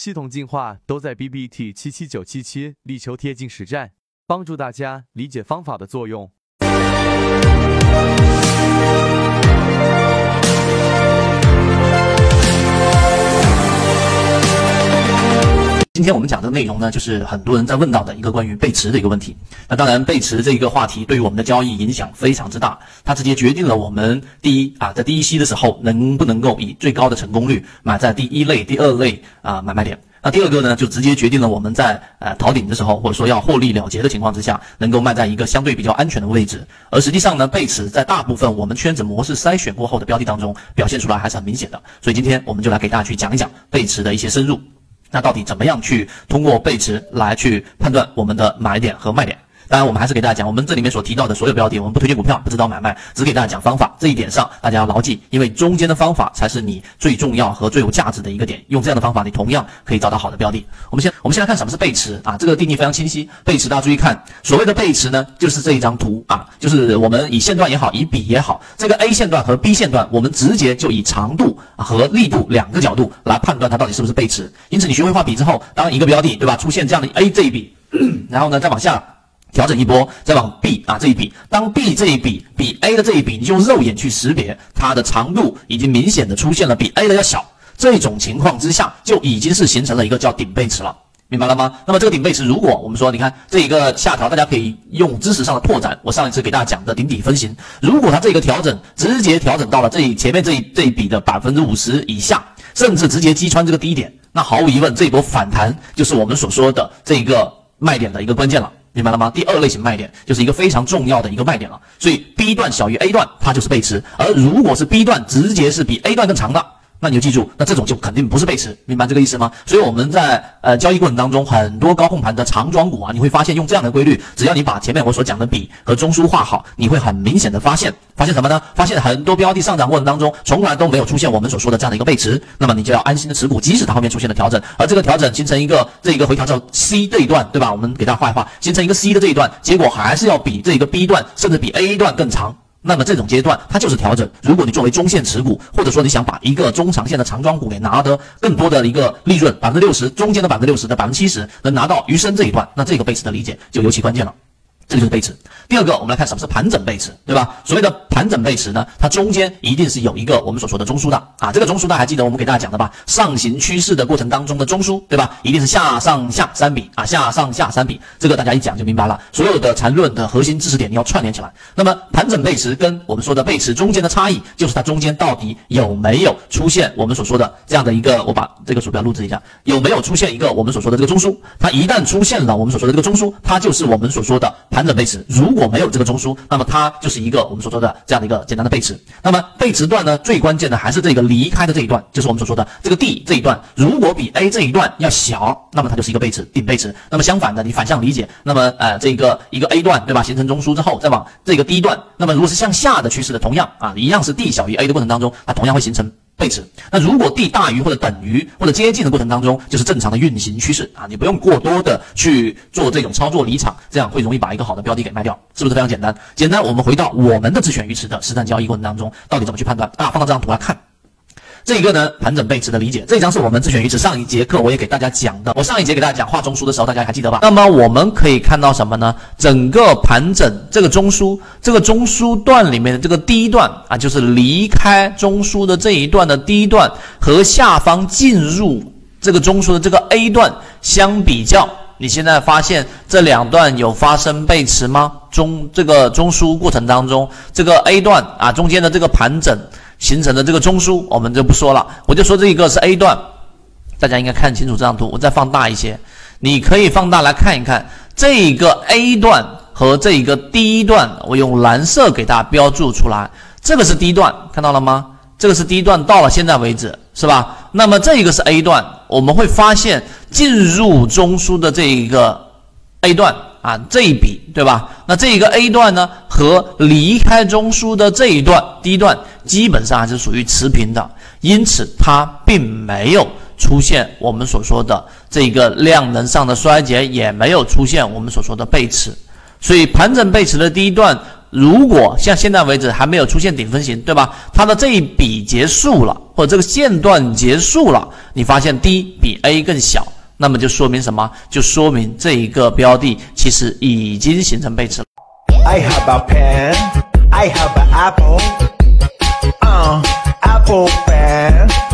系统进化都在 B B T 七七九七七，力求贴近实战，帮助大家理解方法的作用。今天我们讲的内容呢，就是很多人在问到的一个关于背驰的一个问题。那当然，背驰这一个话题对于我们的交易影响非常之大，它直接决定了我们第一啊，在第一期的时候能不能够以最高的成功率买在第一类、第二类啊买卖点。那第二个呢，就直接决定了我们在呃逃顶的时候，或者说要获利了结的情况之下，能够卖在一个相对比较安全的位置。而实际上呢，背驰在大部分我们圈子模式筛选过后的标的当中，表现出来还是很明显的。所以今天我们就来给大家去讲一讲背驰的一些深入。那到底怎么样去通过背驰来去判断我们的买点和卖点？当然，我们还是给大家讲，我们这里面所提到的所有标的，我们不推荐股票，不指导买卖，只给大家讲方法。这一点上大家要牢记，因为中间的方法才是你最重要和最有价值的一个点。用这样的方法，你同样可以找到好的标的。我们先，我们先来看什么是背驰啊？这个定义非常清晰。背驰大家注意看，所谓的背驰呢，就是这一张图啊，就是我们以线段也好，以笔也好，这个 A 线段和 B 线段，我们直接就以长度和力度两个角度来判断它到底是不是背驰。因此，你学会画笔之后，当一个标的对吧出现这样的 A 这一笔，然后呢再往下。调整一波，再往 B 啊这一笔，当 B 这一笔比 A 的这一笔，你用肉眼去识别它的长度已经明显的出现了比 A 的要小，这种情况之下就已经是形成了一个叫顶背驰了，明白了吗？那么这个顶背驰，如果我们说，你看这一个下调，大家可以用知识上的拓展，我上一次给大家讲的顶底分型，如果它这个调整直接调整到了这前面这一这一笔的百分之五十以下，甚至直接击穿这个低点，那毫无疑问，这一波反弹就是我们所说的这一个卖点的一个关键了。明白了吗？第二类型卖点就是一个非常重要的一个卖点了，所以 B 段小于 A 段，它就是背驰；而如果是 B 段直接是比 A 段更长的。那你就记住，那这种就肯定不是背驰，明白这个意思吗？所以我们在呃交易过程当中，很多高控盘的长庄股啊，你会发现用这样的规律，只要你把前面我所讲的笔和中枢画好，你会很明显的发现，发现什么呢？发现很多标的上涨过程当中，从来都没有出现我们所说的这样的一个背驰，那么你就要安心的持股，即使它后面出现了调整，而这个调整形成一个这一个回调叫 C 这一段，对吧？我们给它画一画，形成一个 C 的这一段，结果还是要比这一个 B 段，甚至比 A 段更长。那么这种阶段它就是调整。如果你作为中线持股，或者说你想把一个中长线的长庄股给拿得更多的一个利润，百分之六十中间的百分之六十的百分之七十能拿到余生这一段，那这个背驰的理解就尤其关键了。这个就是背驰。第二个，我们来看什么是盘整背驰，对吧？所谓的盘整背驰呢，它中间一定是有一个我们所说的中枢的啊。这个中枢大家还记得我们给大家讲的吧？上行趋势的过程当中的中枢，对吧？一定是下上下三笔啊，下上下三笔。这个大家一讲就明白了。所有的缠论的核心知识点你要串联起来。那么盘整背驰跟我们说的背驰中间的差异，就是它中间到底有没有出现我们所说的这样的一个，我把这个鼠标录制一下，有没有出现一个我们所说的这个中枢？它一旦出现了我们所说的这个中枢，它就是我们所说的盘完整背驰。如果没有这个中枢，那么它就是一个我们所说的这样的一个简单的背驰。那么背驰段呢，最关键的还是这个离开的这一段，就是我们所说的这个 D 这一段。如果比 A 这一段要小，那么它就是一个背驰，顶背驰。那么相反的，你反向理解，那么呃这个一个 A 段对吧，形成中枢之后，再往这个 D 段，那么如果是向下的趋势的，同样啊一样是 D 小于 A 的过程当中，它同样会形成。背驰，那如果 D 大于或者等于或者接近的过程当中，就是正常的运行趋势啊，你不用过多的去做这种操作离场，这样会容易把一个好的标的给卖掉，是不是非常简单？简单，我们回到我们的自选鱼池的实战交易过程当中，到底怎么去判断？啊放到这张图来看。这一个呢，盘整背驰的理解，这一张是我们自选鱼池上一节课我也给大家讲的。我上一节给大家讲画中枢的时候，大家还记得吧？那么我们可以看到什么呢？整个盘整这个中枢，这个中枢段里面的这个第一段啊，就是离开中枢的这一段的第一段和下方进入这个中枢的这个 A 段相比较，你现在发现这两段有发生背驰吗？中这个中枢过程当中，这个 A 段啊中间的这个盘整。形成的这个中枢，我们就不说了，我就说这一个是 A 段，大家应该看清楚这张图，我再放大一些，你可以放大来看一看这一个 A 段和这一个 D 段，我用蓝色给大家标注出来，这个是 D 段，看到了吗？这个是 D 段，到了现在为止是吧？那么这一个是 A 段，我们会发现进入中枢的这一个 A 段啊这一笔对吧？那这一个 A 段呢和离开中枢的这一段 D 段。基本上还是属于持平的，因此它并没有出现我们所说的这个量能上的衰竭，也没有出现我们所说的背驰。所以盘整背驰的第一段如果像现在为止还没有出现顶分型，对吧？它的这一笔结束了，或者这个线段结束了，你发现 D 比 A 更小，那么就说明什么？就说明这一个标的其实已经形成背驰了。I have a pen, I have an apple, uh, apple. pen.